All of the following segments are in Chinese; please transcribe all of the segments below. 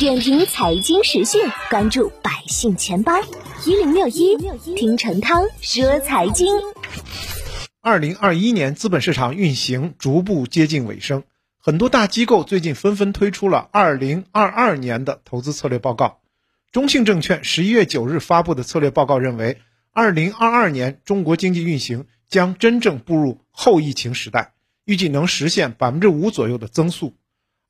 点评财经时讯，关注百姓钱包一零六一，听陈涛说财经。二零二一年资本市场运行逐步接近尾声，很多大机构最近纷纷推出了二零二二年的投资策略报告。中信证券十一月九日发布的策略报告认为，二零二二年中国经济运行将真正步入后疫情时代，预计能实现百分之五左右的增速。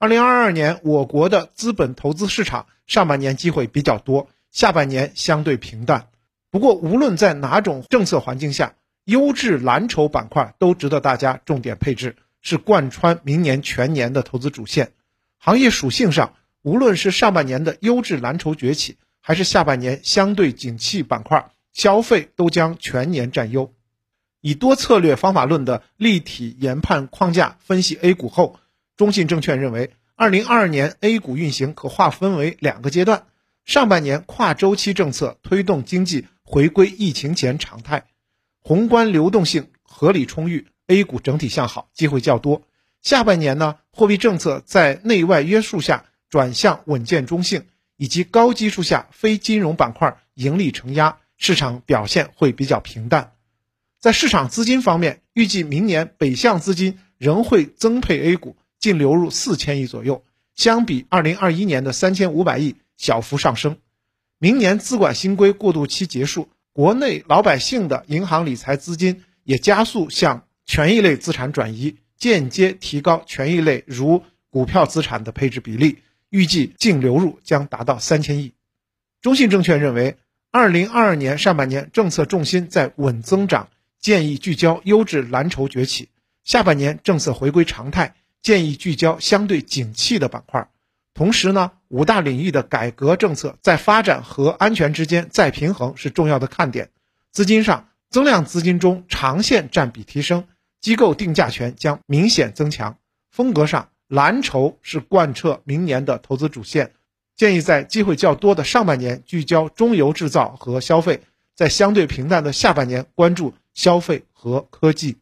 二零二二年，我国的资本投资市场上半年机会比较多，下半年相对平淡。不过，无论在哪种政策环境下，优质蓝筹板块都值得大家重点配置，是贯穿明年全年的投资主线。行业属性上，无论是上半年的优质蓝筹崛起，还是下半年相对景气板块，消费都将全年占优。以多策略方法论的立体研判框架分析 A 股后。中信证券认为，二零二二年 A 股运行可划分为两个阶段：上半年跨周期政策推动经济回归疫情前常态，宏观流动性合理充裕，A 股整体向好，机会较多；下半年呢，货币政策在内外约束下转向稳健中性，以及高基数下非金融板块盈利承压，市场表现会比较平淡。在市场资金方面，预计明年北向资金仍会增配 A 股。净流入四千亿左右，相比二零二一年的三千五百亿小幅上升。明年资管新规过渡期结束，国内老百姓的银行理财资金也加速向权益类资产转移，间接提高权益类如股票资产的配置比例，预计净流入将达到三千亿。中信证券认为，二零二二年上半年政策重心在稳增长，建议聚焦优质蓝筹崛起；下半年政策回归常态。建议聚焦相对景气的板块，同时呢，五大领域的改革政策在发展和安全之间再平衡是重要的看点。资金上，增量资金中长线占比提升，机构定价权将明显增强。风格上，蓝筹是贯彻明年的投资主线，建议在机会较多的上半年聚焦中游制造和消费，在相对平淡的下半年关注消费和科技。